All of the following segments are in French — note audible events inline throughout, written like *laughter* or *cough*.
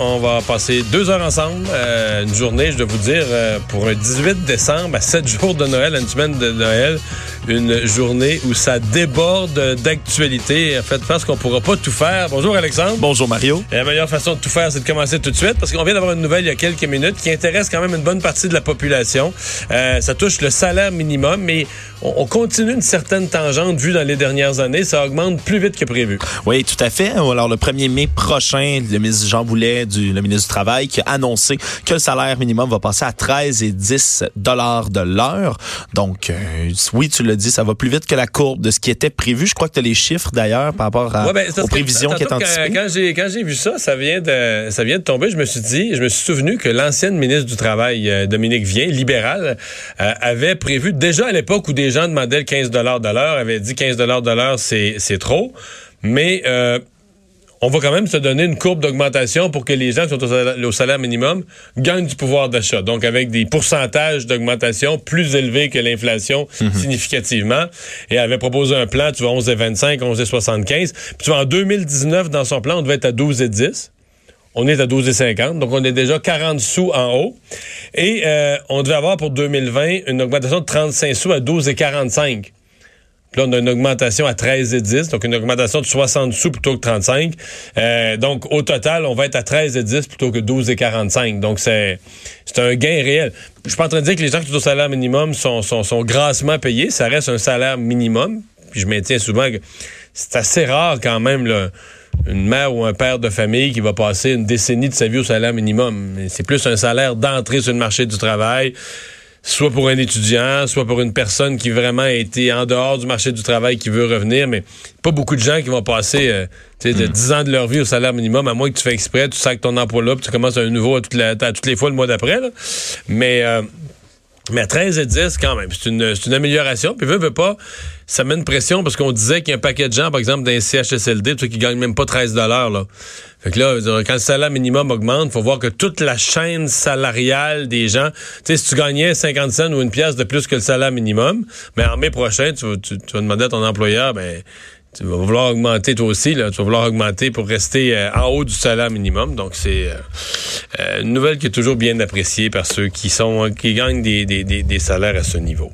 On va passer deux heures ensemble, euh, une journée, je dois vous dire, euh, pour un 18 décembre, à sept jours de Noël, une semaine de Noël, une journée où ça déborde d'actualité. En fait, parce qu'on pourra pas tout faire. Bonjour Alexandre. Bonjour Mario. Et la meilleure façon de tout faire, c'est de commencer tout de suite, parce qu'on vient d'avoir une nouvelle il y a quelques minutes qui intéresse quand même une bonne partie de la population. Euh, ça touche le salaire minimum, mais on, on continue une certaine tangente vue dans les dernières années. Ça augmente plus vite que prévu. Oui, tout à fait. Alors, le 1er mai prochain, le ministre Jean Boulet, du, le ministre du Travail, qui a annoncé que le salaire minimum va passer à 13 et 10 dollars de l'heure. Donc, euh, oui, tu l'as dit, ça va plus vite que la courbe de ce qui était prévu. Je crois que tu as les chiffres, d'ailleurs, par rapport à, Ouais, ben, aux prévisions qui étaient tantôt, anticipées. Quand, quand j'ai vu ça, ça vient de ça vient de tomber. Je me suis dit, je me suis souvenu que l'ancienne ministre du Travail, euh, Dominique Vien, libérale, euh, avait prévu déjà à l'époque où des gens demandaient le 15 de l'heure, avait dit 15 de l'heure, c'est c'est trop, mais euh, on va quand même se donner une courbe d'augmentation pour que les gens qui sont au salaire, au salaire minimum gagnent du pouvoir d'achat. Donc, avec des pourcentages d'augmentation plus élevés que l'inflation significativement. Et elle avait proposé un plan, tu vois, 11,25, 11,75. Puis tu vois, en 2019, dans son plan, on devait être à 12,10. On est à 12,50, donc on est déjà 40 sous en haut. Et euh, on devait avoir pour 2020 une augmentation de 35 sous à 12,45. Là, on a une augmentation à 13,10, donc une augmentation de 60 sous plutôt que 35. Euh, donc, au total, on va être à 13,10 plutôt que 12,45. Donc, c'est un gain réel. Je suis pas en train de dire que les gens qui sont au salaire minimum sont, sont, sont grassement payés. Ça reste un salaire minimum. Puis je maintiens souvent que c'est assez rare quand même, une mère ou un père de famille qui va passer une décennie de sa vie au salaire minimum. C'est plus un salaire d'entrée sur le marché du travail soit pour un étudiant, soit pour une personne qui vraiment a été en dehors du marché du travail qui veut revenir, mais pas beaucoup de gens qui vont passer euh, tu sais, de 10 ans de leur vie au salaire minimum, à moins que tu fais exprès, tu sacs ton emploi là, puis tu commences un nouveau à toutes, la- à toutes les fois le mois d'après. là. Mais euh, mais à 13 et 10, quand même, c'est une, une amélioration. Puis, veut, veut pas, ça met une pression parce qu'on disait qu'il y a un paquet de gens, par exemple, les CHSLD, sais, qui gagnent même pas 13 là. Fait que là, quand le salaire minimum augmente, faut voir que toute la chaîne salariale des gens, tu sais, si tu gagnais 50 cents ou une pièce de plus que le salaire minimum, mais en mai prochain, tu, vas- tu, tu vas demander à ton employeur, ben, tu vas vouloir augmenter toi aussi. Tu vas vouloir augmenter pour rester euh, en haut du salaire minimum. Donc, c'est euh, euh, une nouvelle qui est toujours bien appréciée par ceux qui sont qui gagnent des, des, des, salaires à ce niveau.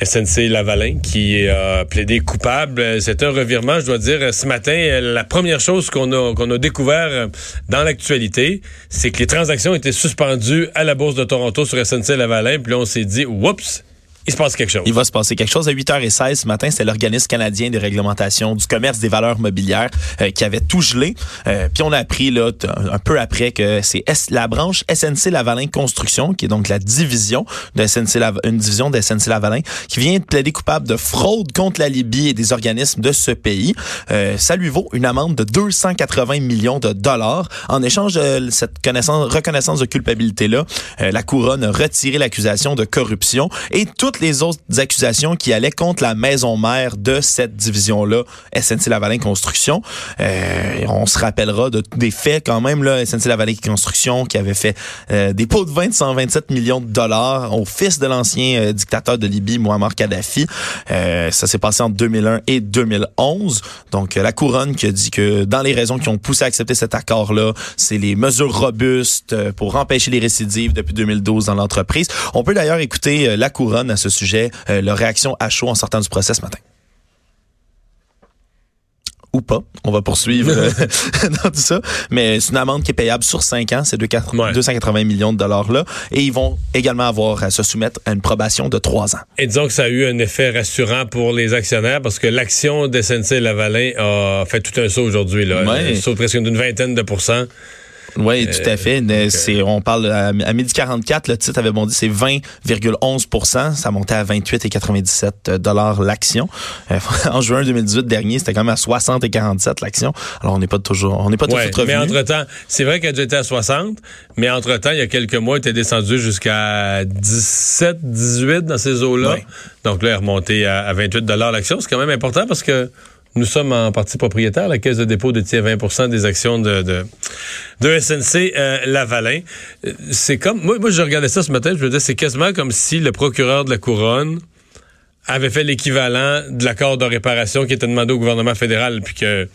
SNC Lavalin qui a plaidé coupable. C'est un revirement, je dois dire. Ce matin, la première chose qu'on a, qu'on a découvert dans l'actualité, c'est que les transactions étaient suspendues à la Bourse de Toronto sur SNC Lavalin. Puis là, on s'est dit, oups, il se passe quelque chose. Il va se passer quelque chose à 8h16 ce matin. C'est l'organisme canadien de réglementation du commerce des valeurs mobilières euh, qui avait tout gelé. Euh, puis on a appris là un peu après que c'est la branche SNC Lavalin Construction, qui est donc la division de SNC Lav- une division de SNC Lavalin, qui vient de plaider coupable de fraude contre la Libye et des organismes de ce pays. Euh, ça lui vaut une amende de 280 millions de dollars. En échange de cette connaissance, reconnaissance de culpabilité là, la couronne a retiré l'accusation de corruption et toutes les autres accusations qui allaient contre la maison mère de cette division-là, SNC Lavalin Construction. Euh, on se rappellera de des faits quand même, là, SNC Lavalin Construction qui avait fait euh, des pots de vin de 127 millions de dollars au fils de l'ancien euh, dictateur de Libye, Muammar Kadhafi. Euh, ça s'est passé en 2001 et 2011. Donc, la couronne qui a dit que dans les raisons qui ont poussé à accepter cet accord-là, c'est les mesures robustes pour empêcher les récidives depuis 2012 dans l'entreprise. On peut d'ailleurs écouter la couronne à ce sujet, euh, leur réaction à chaud en sortant du procès ce matin. Ou pas. On va poursuivre euh, *laughs* *laughs* dans tout ça. Mais c'est une amende qui est payable sur 5 ans, ces deux quatre- Ouais. 280 millions de dollars-là. Et ils vont également avoir à se soumettre à une probation de 3 ans. Et disons que ça a eu un effet rassurant pour les actionnaires parce que l'action de Lavalin a fait tout un saut aujourd'hui. Là. Ouais. Un saut presque d'une vingtaine de pourcents. Oui, tout à fait. Euh, c'est, on parle à, à midi 44, le titre avait bondi, c'est 20,11% Ça montait à 28,97 dollars l'action. Euh, *laughs* en juin 2018 dernier, c'était quand même à 60 et 47 l'action. Alors on n'est pas toujours, on n'est pas tout ouais, Mais entre temps, c'est vrai qu'elle était à 60, mais entre temps, il y a quelques mois, elle était descendue jusqu'à 17, 18 dans ces eaux-là. Donc là, elle est remontée à, 28 dollars l'action. C'est quand même important parce que nous sommes en partie propriétaire. La Caisse de dépôt détient 20% des actions de, de, SNC euh, Lavalin. Euh, c'est comme... Moi, moi, je regardais ça ce matin, je me disais, c'est quasiment comme si le procureur de la Couronne avait fait l'équivalent de l'accord de réparation qui était demandé au gouvernement fédéral, puis que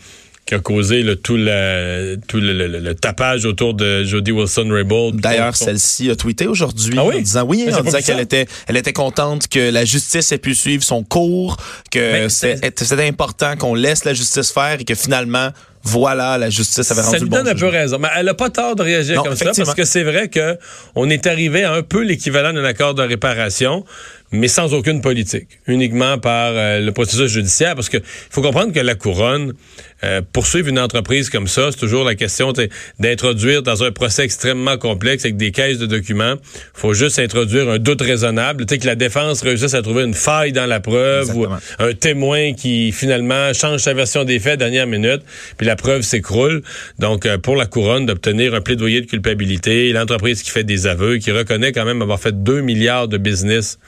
qui a causé le, tout, le, tout le, tapage autour de Jody Wilson-Raybould. D'ailleurs, celle-ci a tweeté aujourd'hui ah oui? en disant oui, en disant qu'elle était, elle était contente que la justice ait pu suivre son cours, que c'était important qu'on laisse la justice faire et que finalement voilà, la justice avait rendu ça lui donne un peu raison. Mais elle n'a pas tort de réagir comme ça parce que c'est vrai que on est arrivé à un peu l'équivalent d'un accord de réparation, mais sans aucune politique, uniquement par euh, le processus judiciaire. Parce que faut comprendre que la couronne euh, poursuivre une entreprise comme ça, c'est toujours la question d'introduire dans un procès extrêmement complexe avec des caisses de documents. faut juste introduire un doute raisonnable, que la défense réussisse à trouver une faille dans la preuve ou un témoin qui finalement change sa version des faits à dernière minute, puis la preuve s'écroule. Donc, euh, pour la couronne, d'obtenir un plaidoyer de culpabilité, l'entreprise qui fait des aveux, qui reconnaît quand même avoir fait 2 milliards de business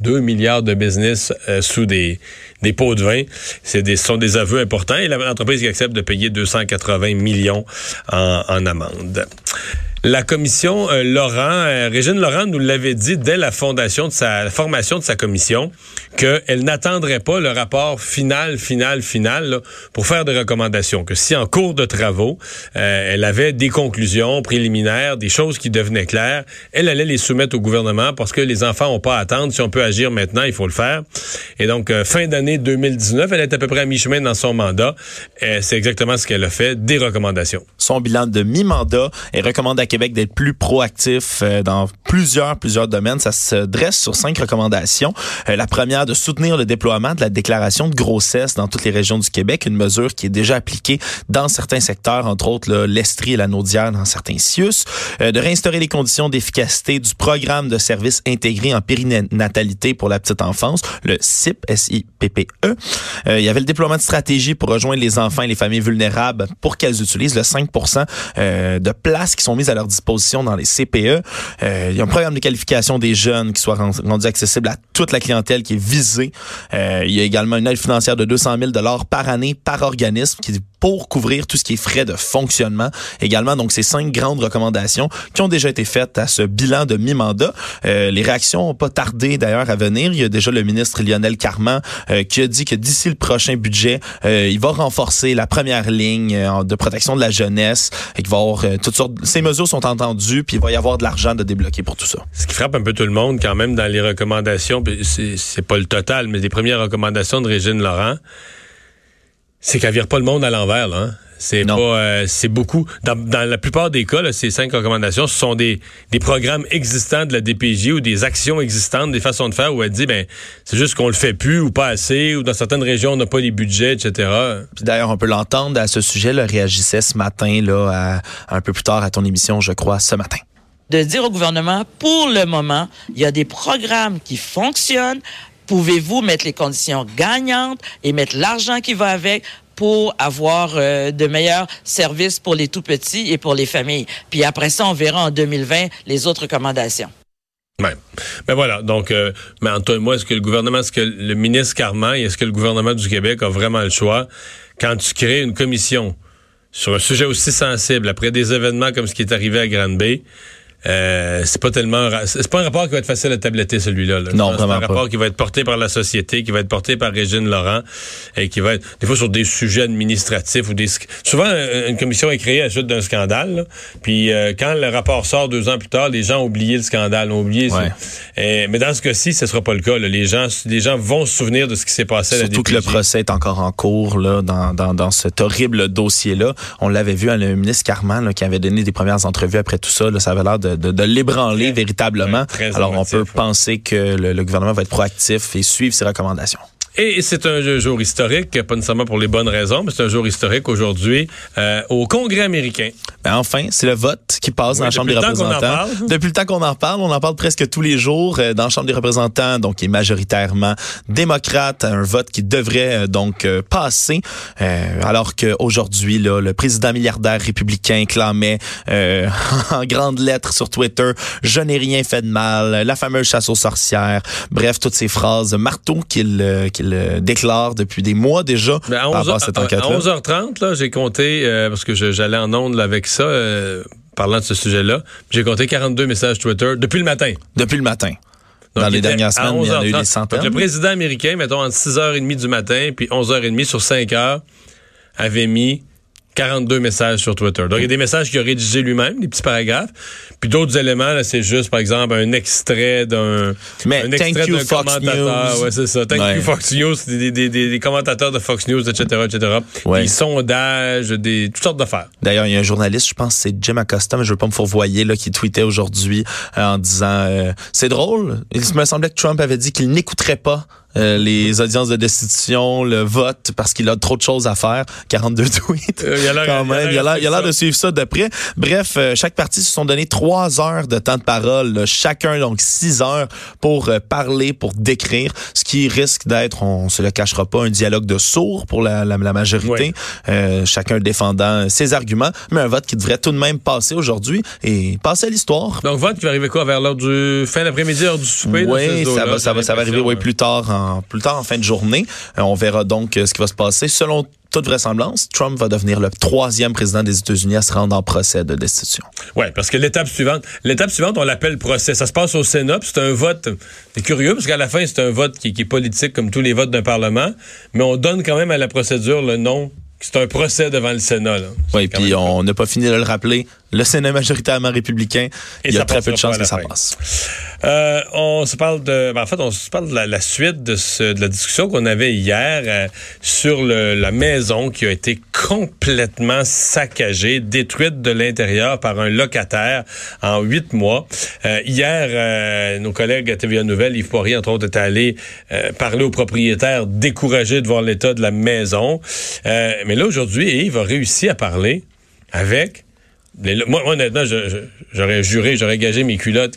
2 milliards de business euh, sous des, des pots de vin. C'est des, ce sont des aveux importants et l'entreprise qui accepte de payer 280 millions en, en amende. La commission euh, Laurent, euh, Régine Laurent nous l'avait dit dès la fondation de sa la formation de sa commission qu'elle n'attendrait pas le rapport final, final, final pour faire des recommandations. Que si en cours de travaux, euh, elle avait des conclusions préliminaires, des choses qui devenaient claires, elle allait les soumettre au gouvernement parce que les enfants n'ont pas à attendre. Si on peut agir maintenant, il faut le faire. Et donc, fin d'année 2019, elle est à peu près à mi-chemin dans son mandat. C'est exactement ce qu'elle a fait, des recommandations. Son bilan de mi-mandat est recommandé Québec d'être plus proactif euh, dans plusieurs, plusieurs domaines. Ça se dresse sur cinq recommandations. Euh, la première, de soutenir le déploiement de la déclaration de grossesse dans toutes les régions du Québec, une mesure qui est déjà appliquée dans certains secteurs, entre autres l'Estrie et la Naudière dans certains CIUS. Euh, de réinstaurer les conditions d'efficacité du programme de services intégrés en périnatalité pour la petite enfance, le SIP, S-I-P-P-E. il y avait le déploiement de stratégies pour rejoindre les enfants et les familles vulnérables pour qu'elles utilisent le 5 de places qui sont mises à leur dans les CPE. Euh, il y a un programme de qualification des jeunes qui soit rendu accessible à toute la clientèle qui est visée. Euh, il y a également une aide financière de 200 000 dollars par année par organisme qui pour couvrir tout ce qui est frais de fonctionnement. Également, donc, ces cinq grandes recommandations qui ont déjà été faites à ce bilan de mi-mandat. Euh, les réactions n'ont pas tardé d'ailleurs à venir. Il y a déjà le ministre Lionel Carman euh, qui a dit que d'ici le prochain budget, euh, il va renforcer la première ligne de protection de la jeunesse et qu'il va avoir toutes sortes. Ces mesures sont entendues, puis il va y avoir de l'argent de débloquer pour tout ça. Ce qui frappe un peu tout le monde quand même dans les recommandations, c'est pas le total, mais les premières recommandations de Régine Laurent c'est qu'elle vire pas le monde à l'envers, là. Hein. C'est pas, euh, c'est beaucoup. Dans, la plupart des cas, là, ces cinq recommandations, ce sont des, des programmes existants de la DPJ ou des actions existantes, des façons de faire où elle dit, ben, c'est juste qu'on le fait plus ou pas assez, ou dans certaines régions, on n'a pas les budgets, etc. Puis d'ailleurs, on peut l'entendre à ce sujet, là, réagissait ce matin, là, un peu plus tard à ton émission, je crois, ce matin de dire au gouvernement, pour le moment, il y a des programmes qui fonctionnent pouvez-vous mettre les conditions gagnantes et mettre l'argent qui va avec pour avoir euh, de meilleurs services pour les tout petits et pour les familles? Puis après ça, on verra en 2020 les autres recommandations. Ouais. Ben voilà. Donc, euh, mais Antoine, moi, est-ce que le gouvernement, est-ce que le ministre Carman, est-ce que le gouvernement du Québec a vraiment le choix? Quand tu crées une commission sur un sujet aussi sensible après des événements comme ce qui est arrivé à Grande Bay? Euh, c'est pas tellement c'est pas un rapport qui va être facile à tabletter celui-là. Non, c'est un rapport qui va être porté par la société, qui va être porté par Régine Laurent et qui va être des fois sur des sujets administratifs ou des souvent euh, une commission est créée à la suite d'un scandale. puis euh, quand le rapport sort deux ans plus tard, les gens ont oublié le scandale, ont oublié. mais dans ce cas-ci, ce sera pas le cas. Les gens les gens vont se souvenir de ce qui s'est passé. Surtout que le procès est encore en cours là dans, dans, dans cet horrible dossier-là. On l'avait vu à le ministre Carman qui avait donné des premières entrevues après tout ça. Ça avait l'air de de, l'ébranler véritablement. Alors, on peut penser que le, le gouvernement va être proactif et suivre ses recommandations. Et c'est un jour historique, pas nécessairement pour les bonnes raisons, mais c'est un jour historique aujourd'hui euh, au Congrès américain. Ben enfin, c'est le vote qui passe dans la Chambre des représentants. *laughs* Depuis le temps qu'on en parle, on en parle presque tous les jours euh, dans la Chambre des représentants, donc qui est majoritairement démocrate, un vote qui devrait euh, donc euh, passer, alors qu'aujourd'hui, le président milliardaire républicain clamait *laughs* en grandes lettres sur Twitter, je n'ai rien fait de mal, la fameuse chasse aux sorcières, bref, toutes ces phrases marteau qu'il qu'il déclare depuis des mois déjà ben à 11 h 11h30, là, j'ai compté, parce que j'allais en onde avec ça, parlant de ce sujet-là. J'ai compté 42 messages Twitter depuis le matin. Depuis le matin. Dans les dernières semaines, il y en a eu des centaines. Le président américain, mettons, entre 6h30 du matin puis 11h30 sur 5 heures, avait mis 42 messages sur Twitter. Donc, il y a des messages qu'il a rédigés lui-même, des petits paragraphes. Puis d'autres éléments, là, c'est juste, par exemple, un extrait d'un un extrait d'un commentateur. Ouais, c'est ça. Thank you Fox News, des, des, des, des, commentateurs de Fox News, etc., etc. Des sondages, des, toutes sortes d'affaires. D'ailleurs, il y a un journaliste, je pense c'est Jim Acosta, mais je veux pas me fourvoyer, là, qui tweetait aujourd'hui euh, en disant, euh, c'est drôle, il me semblait que Trump avait dit qu'il n'écouterait pas euh, les audiences de destitution, le vote, parce qu'il a trop de choses à faire. 42 *laughs* tweets. Euh, il a quand même. Il a l'air de suivre ça de près. Bref, euh, chaque partie se sont donné trois heures de temps de parole. Chacun, donc six heures pour parler, pour décrire, ce qui risque d'être, on se le cachera pas, un dialogue de sourds pour la, la, majorité. chacun défendant ses arguments, mais un vote qui devrait tout de même passer aujourd'hui et passer à l'histoire. Donc, vote qui va arriver quoi? Vers l'heure du fin d'après-midi, heure du souper? Oui, ça va, ça va, ça va arriver oui, plus tard plus tard en fin de journée. Euh, on verra donc euh, ce qui va se passer. Selon toute vraisemblance, Trump va devenir le troisième président des États-Unis à se rendre en procès de destitution. Oui, parce que l'étape suivante, l'étape suivante, on l'appelle procès. Ça se passe au Sénat, c'est un vote. C'est curieux parce qu'à la fin, c'est un vote qui, qui, est politique comme tous les votes d'un Parlement, mais on donne quand même à la procédure le nom c'est un procès devant le Sénat. Oui, puis on n'a pas fini de le rappeler. Le Sénat majoritairement républicain, il y a très peu de chances que ça passe. Euh, on se parle de, ben, en fait, on se parle de la, suite de, ce, de, la discussion qu'on avait hier euh, sur le, la maison qui a été complètement saccagée, détruite de l'intérieur par un locataire en huit mois. Euh, hier, euh, nos collègues à TVA Nouvelle, Yves Poirier, entre autres, étaient allés parler aux propriétaires découragés de voir l'état de la maison. mais là, aujourd'hui, Yves a réussi à parler avec moi, honnêtement, j'aurais juré, j'aurais gagé mes culottes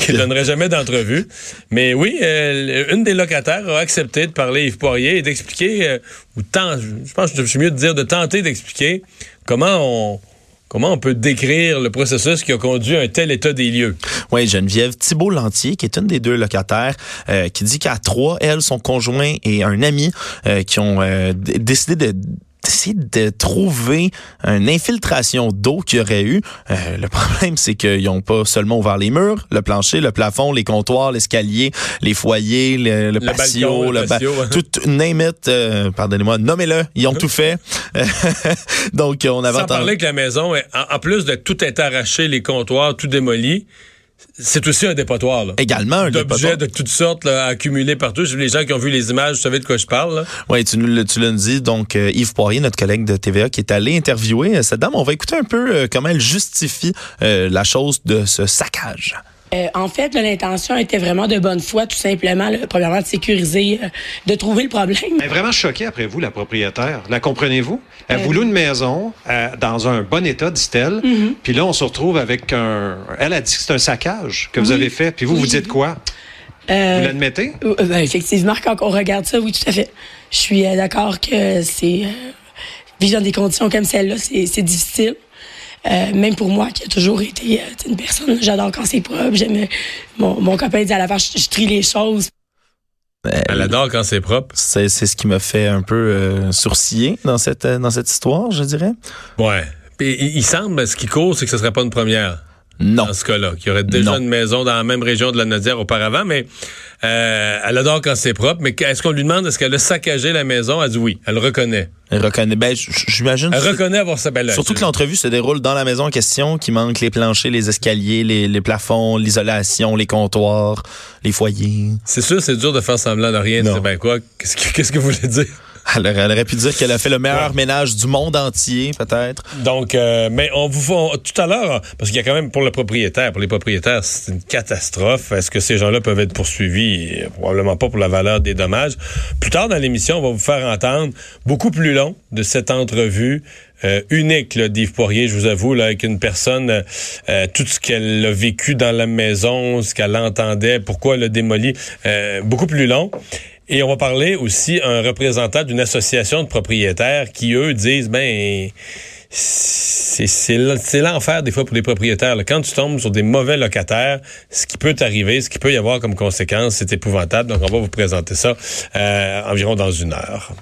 qu'il *laughs* ne *laughs* donnerait jamais d'entrevue. Mais oui, euh, une des locataires a accepté de parler Yves Poirier et d'expliquer, euh, ou tant, je pense que c'est mieux de dire, de tenter d'expliquer comment on, Comment on peut décrire le processus qui a conduit à un tel état des lieux? Oui, Geneviève Thibault Lantier, qui est une des deux locataires, euh, qui dit qu'à trois, elle, son conjoint et un ami, qui ont décidé de essayer de trouver une infiltration d'eau qu'il y aurait eu. Euh, le problème, c'est qu'ils n'ont pas seulement ouvert les murs, le plancher, le plafond, les comptoirs, l'escalier, les foyers, le, le, patio, le, tout, name it, euh, pardonnez-moi, nommez-le, ils ont *laughs* tout fait. *laughs* Donc, on avait Sans parler que la maison, en, en plus de tout être arraché, les comptoirs, tout démoli, c'est aussi un dépotoir. Là. Également un D'objets de toutes sortes là, accumulés partout. Les gens qui ont vu les images, vous savez de quoi je parle. Oui, tu, tu l'as dit. Donc, euh, Yves Poirier, notre collègue de TVA, qui est allé interviewer euh, cette dame. On va écouter un peu euh, comment elle justifie la chose de ce saccage. Euh, en fait, l'intention était vraiment de bonne foi, tout simplement, là, premièrement, de sécuriser, euh, de trouver le problème. Elle est vraiment choquée après vous, la propriétaire. La comprenez-vous? Elle euh... une maison euh, dans un bon état, dit-elle. Mm-hmm. Puis là, on se retrouve avec un... Elle a dit que c'est un saccage que vous avez fait. Puis vous, vous dites quoi? vous l'admettez? Ben, effectivement, quand on regarde ça, oui, tout à fait. Je suis d'accord que c'est... vivre dans des conditions comme celle-là, c'est difficile. Euh, même pour moi, qui a toujours été euh, une personne, j'adore quand c'est propre. J'aime mon, mon copain dit à la fin, je, trie les choses. Elle adore quand c'est propre. C'est, ce qui m'a fait un peu euh, sourciller dans cette dans cette histoire, je dirais. Ouais. il, il semble, ce qui court, c'est que ce serait pas une première. Non. Dans ce cas-là, qu'il y aurait déjà une maison dans la même région de la Nadière auparavant, mais euh, elle adore quand c'est propre. Mais est-ce qu'on lui demande est-ce qu'elle a saccagé la maison? Elle dit oui, elle reconnaît. Elle reconnaît. Ben, j'imagine. Elle reconnaît avoir sa belle. Surtout que l'entrevue se déroule dans la maison en question, qui manque les planchers, les escaliers, les, plafonds, l'isolation, les comptoirs, les foyers. C'est sûr, c'est dur de faire semblant de rien. C'est ben quoi? Qu'est-ce que, qu'est-ce que vous voulez dire? *laughs* Aurait- elle aurait pu dire qu'elle a fait le meilleur ménage du monde entier, peut-être. Donc, euh, mais on vous on- tout à l'heure, parce qu'il y a quand même pour le propriétaire, pour les propriétaires, c'est une catastrophe. Est-ce que ces gens-là peuvent être poursuivis? Probablement pas pour la valeur des dommages. Plus tard dans l'émission, on va vous faire entendre beaucoup plus long de cette entrevue. euh, unique là, d'Yves Poirier, je vous avoue, là, avec une personne, euh, euh, tout ce qu'elle a vécu dans la maison, ce qu'elle entendait, pourquoi elle a démoli, euh, beaucoup plus long. Et on va parler aussi à un représentant d'une association de propriétaires qui, eux, disent, ben, c'est l'enfer des fois pour les propriétaires. Quand tu tombes sur des mauvais locataires, ce qui peut t'arriver, ce qui peut y avoir comme conséquence, c'est épouvantable. Donc, on va vous présenter ça euh, environ dans une heure.